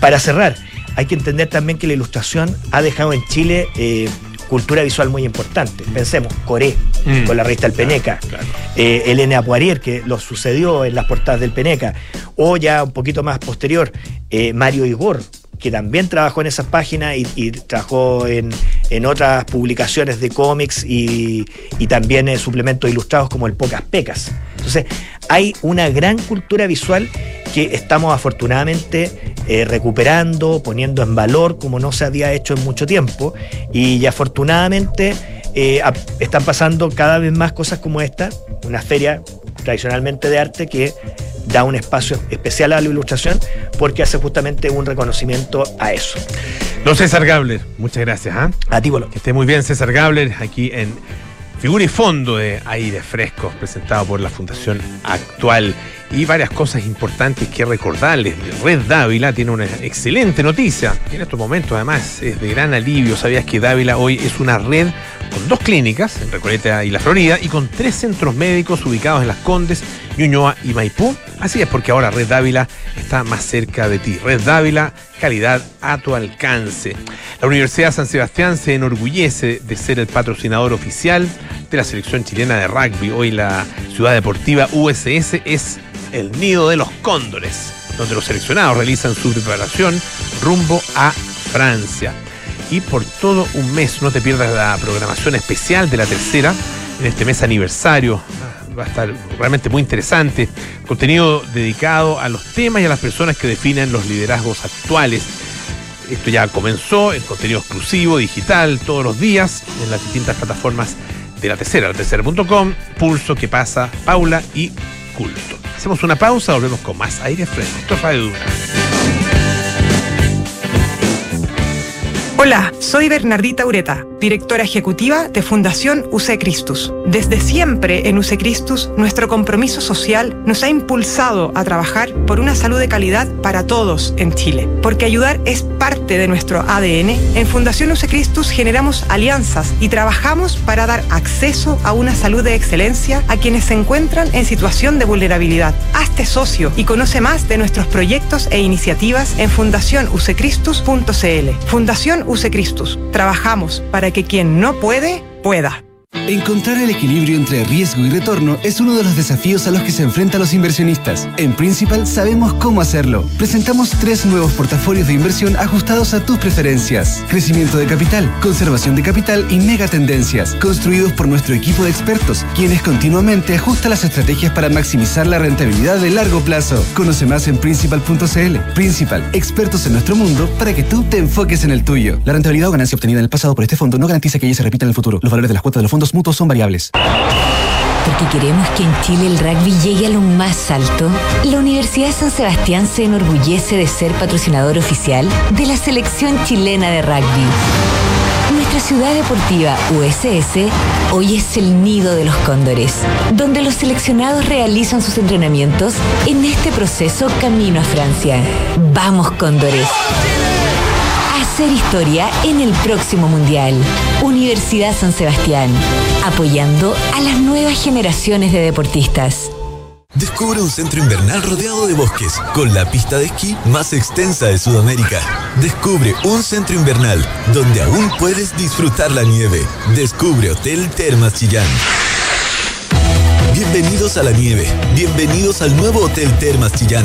Para cerrar, hay que entender también que la ilustración ha dejado en Chile eh, cultura visual muy importante. Pensemos, Coré, Mm. con la revista El Peneca, claro. eh, Elena Poirier, que lo sucedió en las portadas del Peneca, o ya un poquito más posterior, eh, Mario Igor, que también trabajó en esas páginas y, y trabajó en, en otras publicaciones de cómics y, y también en suplementos ilustrados como el Pocas Pecas. Entonces, hay una gran cultura visual que estamos afortunadamente eh, recuperando, poniendo en valor como no se había hecho en mucho tiempo y afortunadamente eh, están pasando cada vez más cosas como esta, una feria tradicionalmente de arte, que da un espacio especial a la ilustración porque hace justamente un reconocimiento a eso. Don César Gabler, muchas gracias. ¿ah? A ti, Bolo. Que esté muy bien César Gabler aquí en Figura y Fondo de Aire Fresco, presentado por la Fundación Actual. Y varias cosas importantes que recordarles. Red Dávila tiene una excelente noticia. En estos momentos, además, es de gran alivio. ¿Sabías que Dávila hoy es una red con dos clínicas, en Recoleta y La Florida, y con tres centros médicos ubicados en Las Condes, Ñuñoa y Maipú? Así es porque ahora Red Dávila está más cerca de ti. Red Dávila, calidad a tu alcance. La Universidad San Sebastián se enorgullece de ser el patrocinador oficial de la selección chilena de rugby. Hoy la ciudad deportiva USS es el nido de los cóndores, donde los seleccionados realizan su preparación rumbo a Francia. Y por todo un mes no te pierdas la programación especial de la tercera en este mes aniversario. Va a estar realmente muy interesante. Contenido dedicado a los temas y a las personas que definen los liderazgos actuales. Esto ya comenzó en contenido exclusivo, digital, todos los días, en las distintas plataformas de la tercera, la tercera.com, Pulso, que pasa, Paula y Culto. Hacemos una pausa, volvemos con más aire fresco. Esto es Radio Duna. Hola, soy Bernardita Ureta, directora ejecutiva de Fundación UC Christus. Desde siempre en UC Christus, nuestro compromiso social nos ha impulsado a trabajar por una salud de calidad para todos en Chile. Porque ayudar es parte de nuestro ADN, en Fundación UC Christus generamos alianzas y trabajamos para dar acceso a una salud de excelencia a quienes se encuentran en situación de vulnerabilidad. Hazte socio y conoce más de nuestros proyectos e iniciativas en fundacionucecristus.cl. Fundación UC Christus. Trabajamos para que quien no puede, pueda. Encontrar el equilibrio entre riesgo y retorno es uno de los desafíos a los que se enfrentan los inversionistas. En Principal sabemos cómo hacerlo. Presentamos tres nuevos portafolios de inversión ajustados a tus preferencias. Crecimiento de capital, conservación de capital y megatendencias, construidos por nuestro equipo de expertos, quienes continuamente ajustan las estrategias para maximizar la rentabilidad de largo plazo. Conoce más en principal.cl. Principal, expertos en nuestro mundo para que tú te enfoques en el tuyo. La rentabilidad o ganancia obtenida en el pasado por este fondo no garantiza que ella se repita en el futuro. Los valores de las cuotas de los fondos mutuos son variables. Porque queremos que en Chile el rugby llegue a lo más alto, la Universidad de San Sebastián se enorgullece de ser patrocinador oficial de la selección chilena de rugby. Nuestra ciudad deportiva USS hoy es el nido de los cóndores, donde los seleccionados realizan sus entrenamientos en este proceso camino a Francia. ¡Vamos, cóndores! Hacer historia en el próximo Mundial. Universidad San Sebastián, apoyando a las nuevas generaciones de deportistas. Descubre un centro invernal rodeado de bosques, con la pista de esquí más extensa de Sudamérica. Descubre un centro invernal donde aún puedes disfrutar la nieve. Descubre Hotel Termas Chillán. Bienvenidos a la nieve. Bienvenidos al nuevo Hotel Termas Chillán.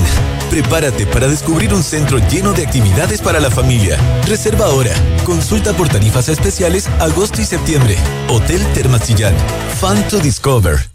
Prepárate para descubrir un centro lleno de actividades para la familia. Reserva ahora. Consulta por tarifas especiales agosto y septiembre. Hotel Termas Chillán. Fun to discover.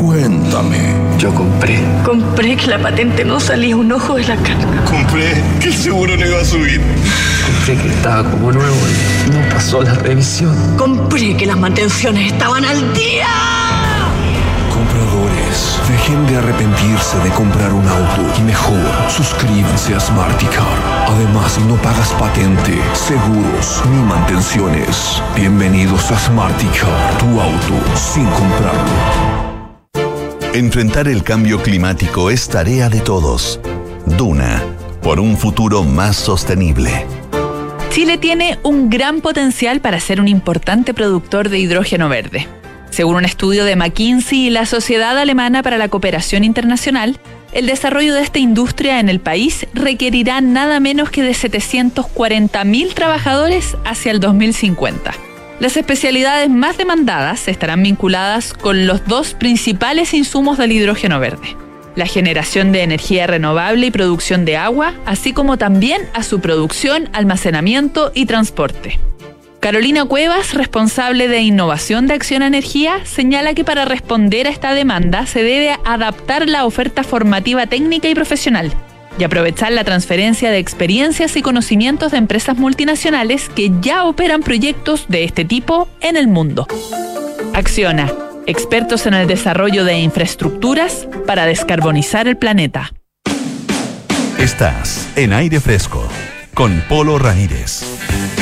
cuéntame. Yo compré. Compré que la patente no salía un ojo de la cara. Compré que el seguro no iba a subir. Compré que estaba como nuevo y no pasó la revisión. Compré que las mantenciones estaban al día. Compradores, dejen de arrepentirse de comprar un auto y mejor suscríbanse a Smarticar. Además, no pagas patente, seguros ni mantenciones. Bienvenidos a Smarticar, tu auto sin comprarlo. Enfrentar el cambio climático es tarea de todos. Duna, por un futuro más sostenible. Chile tiene un gran potencial para ser un importante productor de hidrógeno verde. Según un estudio de McKinsey y la Sociedad Alemana para la Cooperación Internacional, el desarrollo de esta industria en el país requerirá nada menos que de 740.000 trabajadores hacia el 2050. Las especialidades más demandadas estarán vinculadas con los dos principales insumos del hidrógeno verde, la generación de energía renovable y producción de agua, así como también a su producción, almacenamiento y transporte. Carolina Cuevas, responsable de innovación de Acción Energía, señala que para responder a esta demanda se debe adaptar la oferta formativa técnica y profesional y aprovechar la transferencia de experiencias y conocimientos de empresas multinacionales que ya operan proyectos de este tipo en el mundo. Acciona, expertos en el desarrollo de infraestructuras para descarbonizar el planeta. Estás en aire fresco con Polo Ramírez.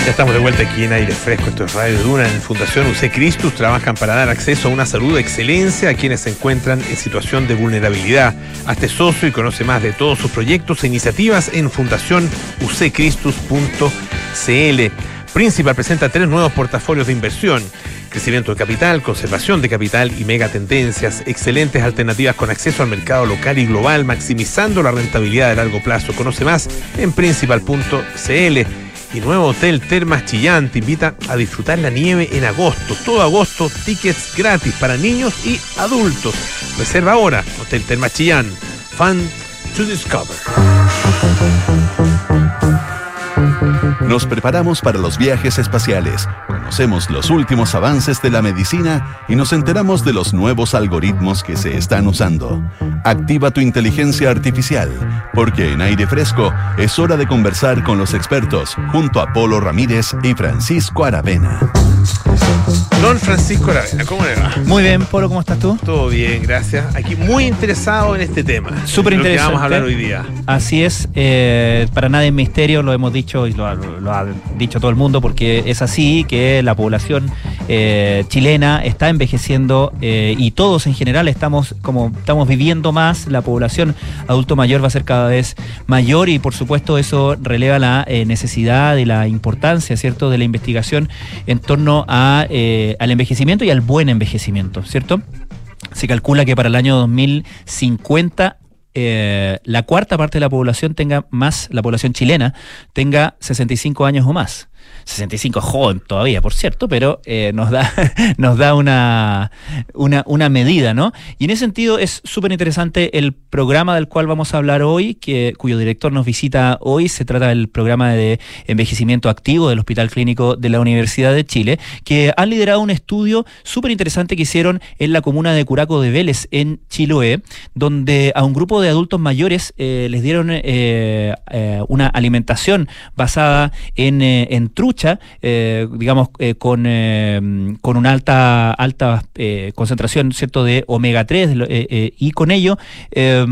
Ya estamos de vuelta aquí en aire fresco. Esto es Radio Duna. En Fundación UC Cristus trabajan para dar acceso a una salud de excelencia a quienes se encuentran en situación de vulnerabilidad. Hazte socio y conoce más de todos sus proyectos e iniciativas en fundacionuccristus.cl. Principal presenta tres nuevos portafolios de inversión. Crecimiento de capital, conservación de capital y megatendencias. Excelentes alternativas con acceso al mercado local y global, maximizando la rentabilidad de largo plazo. Conoce más en principal.cl. Y nuevo Hotel Termas Chillán te invita a disfrutar la nieve en agosto. Todo agosto, tickets gratis para niños y adultos. Reserva ahora. Hotel Termas Chillán. Fun to discover. Nos preparamos para los viajes espaciales, conocemos los últimos avances de la medicina y nos enteramos de los nuevos algoritmos que se están usando. Activa tu inteligencia artificial, porque en aire fresco es hora de conversar con los expertos junto a Polo Ramírez y Francisco Aravena. Don Francisco Aravena, ¿cómo le va? Muy bien, Polo, ¿cómo estás tú? Todo bien, gracias. Aquí muy interesado en este tema. Súper Lo que interesante. vamos a hablar hoy día. Así es, eh, para nadie es misterio, lo hemos dicho y lo, ha- lo ha dicho todo el mundo, porque es así que la población eh, chilena está envejeciendo eh, y todos en general estamos como estamos viviendo más, la población adulto mayor va a ser cada vez mayor y por supuesto eso releva la eh, necesidad y la importancia, ¿cierto?, de la investigación en torno a, al envejecimiento y al buen envejecimiento, ¿cierto? Se calcula que para el año 2050 eh, la cuarta parte de la población tenga más, la población chilena, tenga 65 años o más. 65 es joven todavía, por cierto, pero eh, nos da, nos da una, una, una medida, ¿no? Y en ese sentido es súper interesante el programa del cual vamos a hablar hoy, que, cuyo director nos visita hoy. Se trata del programa de envejecimiento activo del Hospital Clínico de la Universidad de Chile, que han liderado un estudio súper interesante que hicieron en la comuna de Curaco de Vélez, en Chiloé, donde a un grupo de adultos mayores eh, les dieron eh, una alimentación basada en, en trucha, eh, digamos, eh, con, eh, con una alta, alta concentración ¿cierto? de omega 3 de lo- eh, eh, y con ello eh,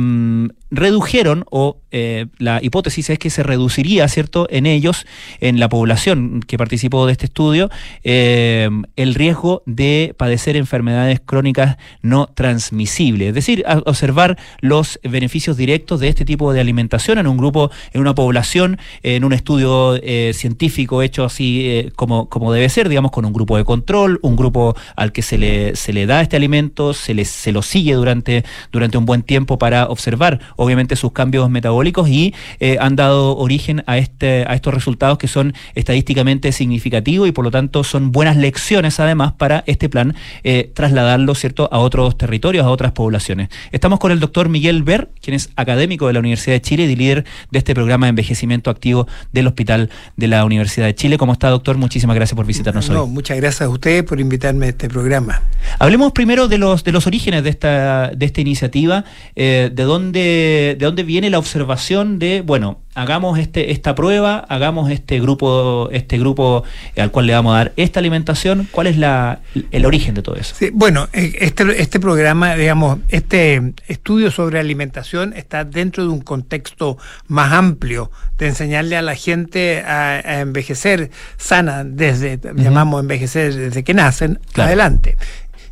redujeron o eh, la hipótesis es que se reduciría, ¿cierto?, en ellos, en la población que participó de este estudio, eh, el riesgo de padecer enfermedades crónicas no transmisibles. Es decir, observar los beneficios directos de este tipo de alimentación en un grupo, en una población, en un estudio eh, científico hecho así como, como debe ser, digamos, con un grupo de control, un grupo al que se le, se le da este alimento, se, le, se lo sigue durante, durante un buen tiempo para observar, obviamente, sus cambios metabólicos y eh, han dado origen a, este, a estos resultados que son estadísticamente significativos y por lo tanto son buenas lecciones además para este plan eh, trasladarlo, ¿cierto?, a otros territorios, a otras poblaciones. Estamos con el doctor Miguel Ver, quien es académico de la Universidad de Chile y líder de este programa de envejecimiento activo del Hospital de la Universidad de Chile. ¿Cómo está, doctor? Muchísimas gracias por visitarnos No, hoy. muchas gracias a ustedes por invitarme a este programa. Hablemos primero de los, de los orígenes de esta, de esta iniciativa, eh, de, dónde, de dónde viene la observación de, bueno, hagamos este, esta prueba, hagamos este grupo, este grupo al cual le vamos a dar esta alimentación, ¿cuál es la, el origen de todo eso? Sí, bueno, eh, este, este programa, digamos, este estudio sobre alimentación está dentro de un contexto más amplio de enseñarle a la gente a, a envejecer sana desde, llamamos envejecer desde que nacen Claro. adelante.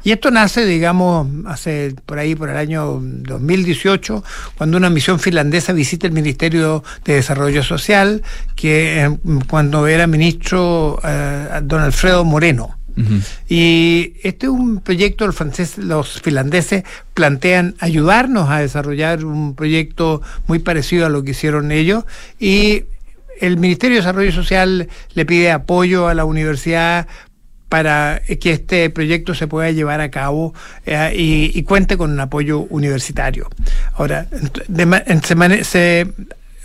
Y esto nace, digamos, hace por ahí, por el año 2018, cuando una misión finlandesa visita el Ministerio de Desarrollo Social, que eh, cuando era ministro eh, don Alfredo Moreno. Y este es un proyecto, los, franceses, los finlandeses plantean ayudarnos a desarrollar un proyecto muy parecido a lo que hicieron ellos y el Ministerio de Desarrollo Social le pide apoyo a la universidad para que este proyecto se pueda llevar a cabo eh, y, cuente con un apoyo universitario. Ahora, se,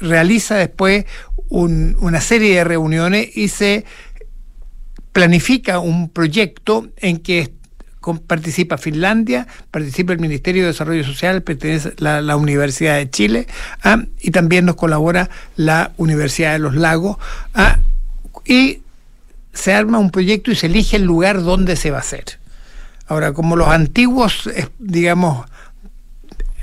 realiza después un- una serie de reuniones y se planifica un proyecto en que participa Finlandia, participa el Ministerio de Desarrollo Social, pertenece la, la Universidad de Chile ah, y también nos colabora la Universidad de los Lagos ah, y se arma un proyecto y se elige el lugar donde se va a hacer. Ahora, como los antiguos, eh, digamos,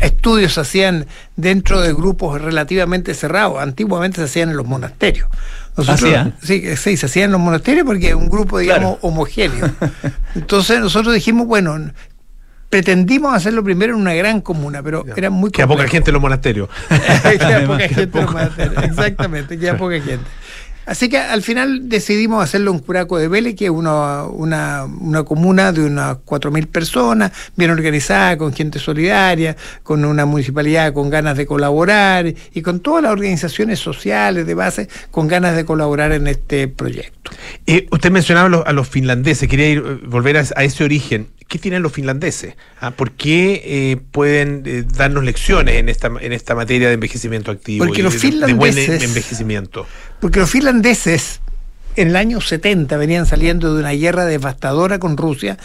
estudios se hacían dentro de grupos relativamente cerrados. Antiguamente se hacían en los monasterios. ¿Hacía? sí, sí, se hacían en los monasterios porque es un grupo, digamos, homogéneo. Entonces nosotros dijimos, bueno, pretendimos hacerlo primero en una gran comuna, pero era muy Queda poca complejo. gente en los monasterios. Queda poca gente en los monasterios, Exactamente, queda poca gente. Así que al final decidimos hacerlo en Curaco de Vélez, que es una, una, una comuna de unas 4.000 personas, bien organizada, con gente solidaria, con una municipalidad con ganas de colaborar y con todas las organizaciones sociales de base con ganas de colaborar en este proyecto. Eh, usted mencionaba a los, a los finlandeses, quería ir, eh, volver a, a ese origen. ¿Qué tienen los finlandeses? Ah, ¿Por qué eh, pueden eh, darnos lecciones en esta, en esta materia de envejecimiento activo? Porque y los de- de buen envejecimiento. Porque los finlandeses en el año 70 venían saliendo de una guerra devastadora con Rusia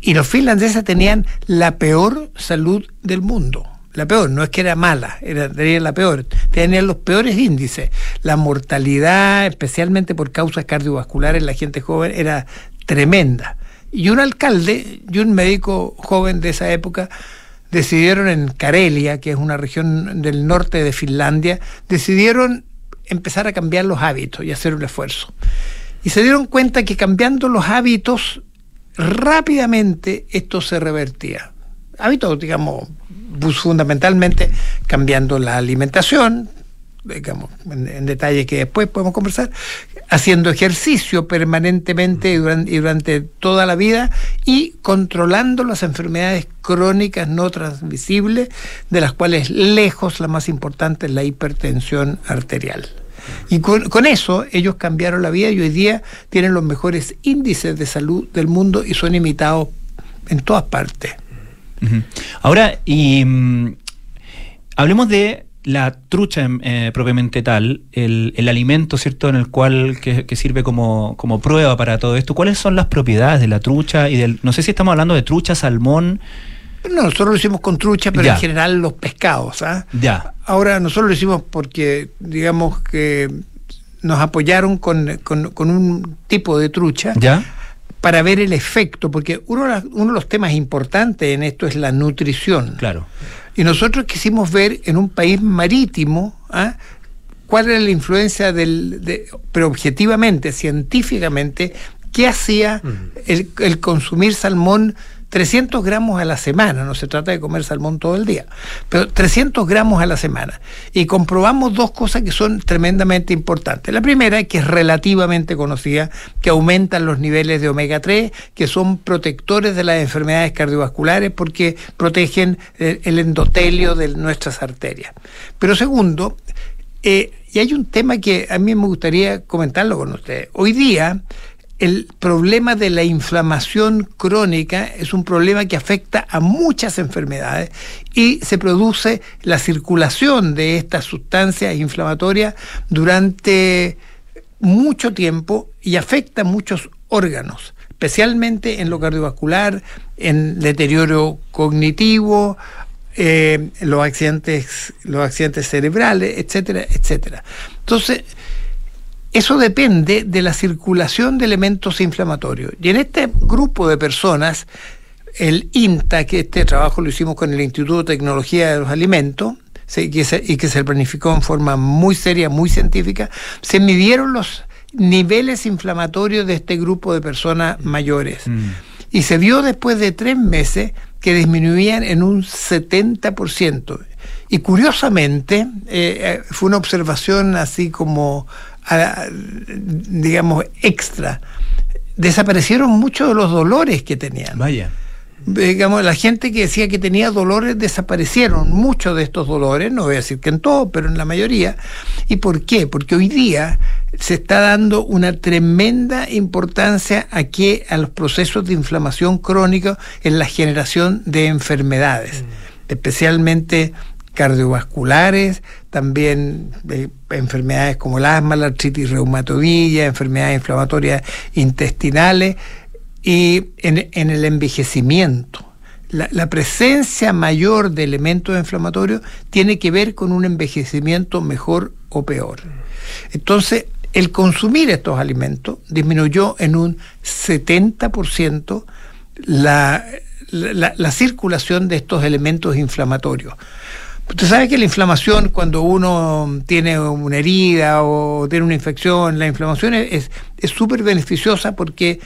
y los finlandeses tenían la peor salud del mundo. La peor, no es que era mala, era, tenían la peor. Tenían los peores índices. La mortalidad, especialmente por causas cardiovasculares en la gente joven, era tremenda. Y un alcalde y un médico joven de esa época decidieron en Karelia, que es una región del norte de Finlandia, decidieron empezar a cambiar los hábitos y hacer un esfuerzo. Y se dieron cuenta que cambiando los hábitos rápidamente esto se revertía. Hábitos, digamos, fundamentalmente cambiando la alimentación, digamos, en, en detalle que después podemos conversar, haciendo ejercicio permanentemente y durante, toda la vida y controlando las enfermedades crónicas no transmisibles, de las cuales lejos la más importante es la hipertensión arterial. Y con, con eso ellos cambiaron la vida y hoy día tienen los mejores índices de salud del mundo y son imitados en todas partes. Ahora, y mm, hablemos de la trucha eh, propiamente tal, el, el alimento, ¿cierto?, en el cual que, que sirve como, como prueba para todo esto. ¿Cuáles son las propiedades de la trucha y del, no sé si estamos hablando de trucha, salmón? No, nosotros lo hicimos con trucha, pero Ya. en general los pescados. ¿ah? Ya. Ahora, nosotros lo hicimos porque, digamos que nos apoyaron con, con- con un tipo de trucha ¿Ya? para ver el efecto, porque uno, uno de los temas importantes en esto es la nutrición. Claro. Y nosotros quisimos ver en un país marítimo ¿ah? cuál era la influencia del, de- pero objetivamente, científicamente, qué hacía el, el consumir salmón 300 gramos a la semana, no se trata de comer salmón todo el día, pero 300 gramos a la semana. Y comprobamos dos cosas que son tremendamente importantes. La primera, que es relativamente conocida, que aumentan los niveles de omega 3, que son protectores de las enfermedades cardiovasculares porque protegen el endotelio de nuestras arterias. Pero segundo, eh, y hay un tema que a mí me gustaría comentarlo con ustedes. Hoy día, el problema de la inflamación crónica es un problema que afecta a muchas enfermedades y se produce la circulación de estas sustancias inflamatorias durante mucho tiempo y afecta a muchos órganos, especialmente en lo cardiovascular, en deterioro cognitivo, eh, los accidentes, los accidentes cerebrales, etcétera, etcétera. Entonces, eso depende de la circulación de elementos inflamatorios. Y en este grupo de personas, el INTA, que este trabajo lo hicimos con el Instituto de Tecnología de los Alimentos, se- que se- y que se planificó en forma muy seria, muy científica, se midieron los niveles inflamatorios de este grupo de personas mayores. Y se vio después de tres meses que disminuían en un 70%. Y curiosamente, eh, eh, fue una observación así como, digamos, extra. Desaparecieron muchos de los dolores que tenían. Vaya. Digamos, la gente que decía que tenía dolores desaparecieron muchos de estos dolores, no voy a decir que en todo, pero en la mayoría. ¿Y por qué? Porque hoy día se está dando una tremenda importancia aquí a los procesos de inflamación crónica en la generación de enfermedades, especialmente cardiovasculares, también eh, enfermedades como el asma, la artritis reumatoidea, enfermedades inflamatorias intestinales y en, el envejecimiento. La, presencia mayor de elementos inflamatorios tiene que ver con un envejecimiento mejor o peor. Entonces, el consumir estos alimentos disminuyó en un 70% la, la, la, circulación de estos elementos inflamatorios. Usted sabe que la inflamación, cuando uno tiene una herida o tiene una infección, la inflamación es súper beneficiosa porque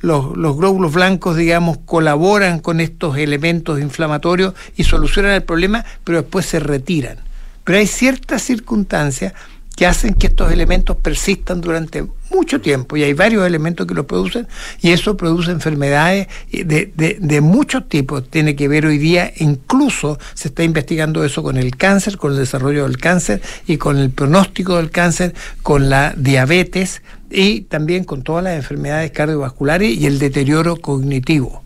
los, los, glóbulos blancos, digamos, colaboran con estos elementos inflamatorios y solucionan el problema, pero después se retiran. Pero hay ciertas circunstancias que hacen que estos elementos persistan durante mucho tiempo y hay varios elementos que los producen y eso produce enfermedades de, de, de, muchos tipos. Tiene que ver hoy día, incluso se está investigando eso con el cáncer, con el desarrollo del cáncer y con el pronóstico del cáncer, con la diabetes y también con todas las enfermedades cardiovasculares y el deterioro cognitivo.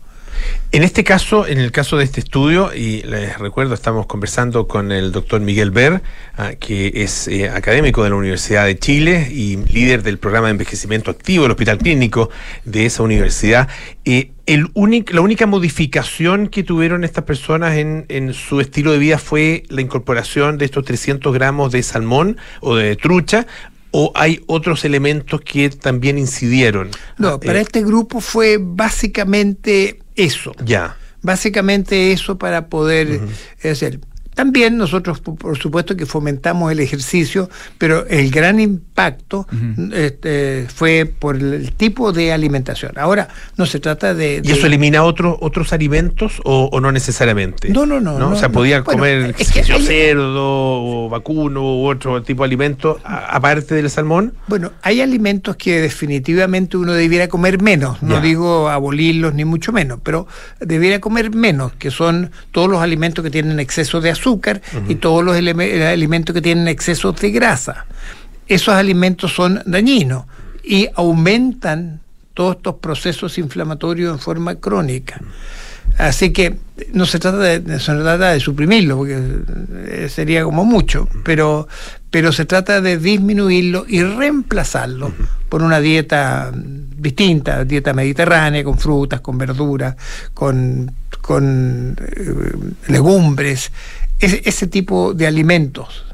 En este caso, en el caso de este estudio, y les recuerdo, estamos conversando con el doctor Miguel Ver, ah, que es eh, académico de la Universidad de Chile y líder del programa de envejecimiento activo del Hospital Clínico de esa universidad. Eh, el la única modificación que tuvieron estas personas en, en, su estilo de vida fue la incorporación de estos 300 gramos de salmón o de trucha. ¿O hay otros elementos que también incidieron? No, para Eh, este grupo fue básicamente eso. Ya. Básicamente eso para poder hacer. También nosotros, por supuesto, que fomentamos el ejercicio, pero el gran impacto este, fue por el tipo de alimentación. Ahora, no se trata de... ¿Y eso elimina otros otros alimentos o, o no necesariamente? No, no, no. ¿No? no o sea, no. podía Bueno, comer es que hay- cerdo o vacuno u otro tipo de alimento a- aparte del salmón. Bueno, hay alimentos que definitivamente uno debiera comer menos, no Ya. digo abolirlos ni mucho menos, pero debiera comer menos, que son todos los alimentos que tienen exceso de azúcar y todos los eleme- alimentos que tienen exceso de grasa. Esos alimentos son dañinos y aumentan todos estos procesos inflamatorios en forma crónica. Así que no se trata de, no se trata de suprimirlo, porque eh, sería como mucho, pero, pero se trata de disminuirlo y reemplazarlo por una dieta distinta, dieta mediterránea, con frutas, con verduras, con, con eh, legumbres, ese, ese tipo de alimentos,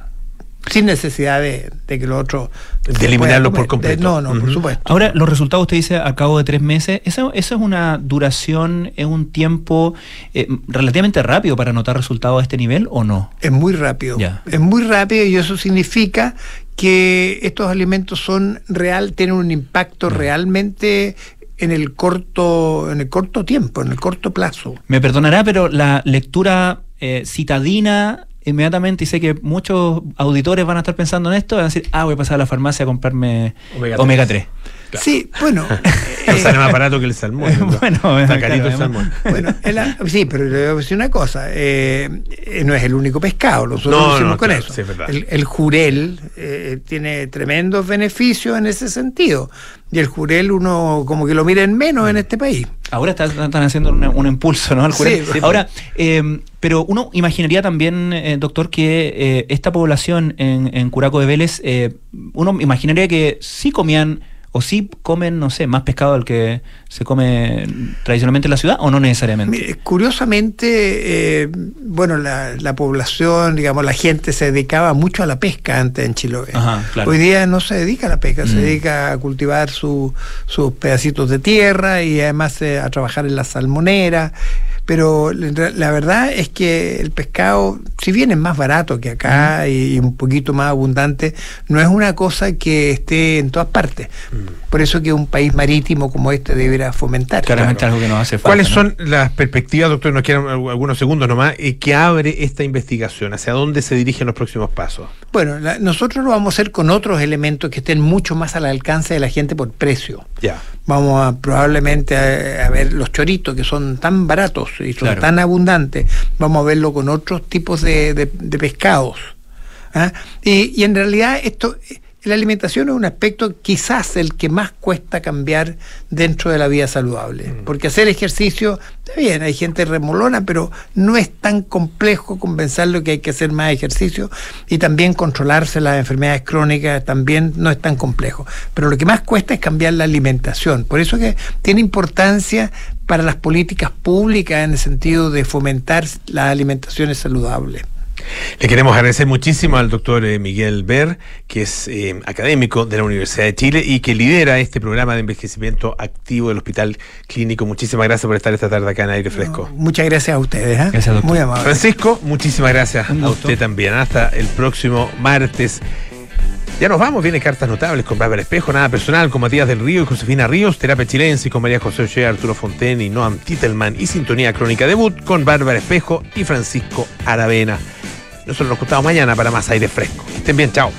sin necesidad de, de que lo otro... De pueda por. De- completo. no, no, por supuesto. Ahora, los resultados usted dice a cabo de tres meses, ¿eso, eso es una duración, es un tiempo eh, relativamente rápido para notar resultados a este nivel o no? Es muy rápido. Ya. Es muy rápido y eso significa que estos alimentos son real, tienen un impacto realmente en el corto, en el corto tiempo, en el corto plazo. Me perdonará, pero la lectura eh, citadina inmediatamente, y sé que muchos auditores van a estar pensando en esto, van a decir, ah, voy a pasar a la farmacia a comprarme Omega omega, tres. 3. Sí, bueno. Sea, más barato que el salmón. ¿no? Bueno, Está claro, carito el salmón. Bueno, la- sí, pero le voy a decir una cosa, eh, eh, no es el único pescado, nosotros No, lo hicimos no, con claro, eso. sí, es verdad. el, el jurel eh, tiene tremendos beneficios en ese sentido, y el jurel uno como que lo mira en menos en este país. Ahora están, están haciendo un impulso, ¿no? Al Sí, jurel. sí, Ahora, eh, pero uno imaginaría también, eh, doctor, que eh, esta población en, en Curaco de Vélez, eh, uno imaginaría que sí comían o sí comen, no sé, más pescado del que se come tradicionalmente en la ciudad o no necesariamente. Mire, curiosamente, eh, bueno, la, la población, digamos, la gente se dedicaba mucho a la pesca antes en Chiloé. Ajá, claro. Hoy día no se dedica a la pesca, se Mm. dedica a cultivar su- sus pedacitos de tierra y además eh, a trabajar en la salmonera. Pero la verdad es que el pescado, si bien es más barato que acá y un poquito más abundante, no es una cosa que esté en todas partes. Por eso que un país marítimo como este deberá fomentar. Claramente algo que nos hace falta. ¿Cuáles ¿no? son las perspectivas, doctor? Nos quedan al- algunos segundos nomás, eh, que abre esta investigación. ¿Hacia dónde se dirigen los próximos pasos? Bueno, la- nosotros lo vamos a hacer con otros elementos que estén mucho más al alcance de la gente por precio. Ya. Vamos a probablemente a, a ver los choritos que son tan baratos y son Claro. tan abundantes. Vamos a verlo con otros tipos de, de- de pescados. ¿ah? Y, y en realidad esto, la alimentación es un aspecto quizás el que más cuesta cambiar dentro de la vida saludable. Porque hacer ejercicio, está bien, hay gente remolona, pero no es tan complejo convencerlo que hay que hacer más ejercicio y también controlarse las enfermedades crónicas también no es tan complejo. Pero lo que más cuesta es cambiar la alimentación. Por eso que tiene importancia para las políticas públicas en el sentido de fomentar las alimentaciones saludables. Le queremos agradecer muchísimo al doctor eh, Miguel Ver, que es eh, académico de la Universidad de Chile y que lidera este programa de envejecimiento activo del Hospital Clínico. Muchísimas gracias por estar esta tarde acá en Aire Fresco. Muchas gracias a ustedes. ¿eh? Muy amable. Francisco, muchísimas gracias a usted también. Hasta el próximo martes. Ya nos vamos, viene cartas notables con Bárbara Espejo, nada personal con Matías del Río y Josefina Ríos, terapia chilense con María José Oche, Arturo Fonten y Noam Titelman y sintonía crónica debut con Bárbara Espejo y Francisco Aravena. Nosotros nos juntamos mañana para más aire fresco. Estén bien, chao.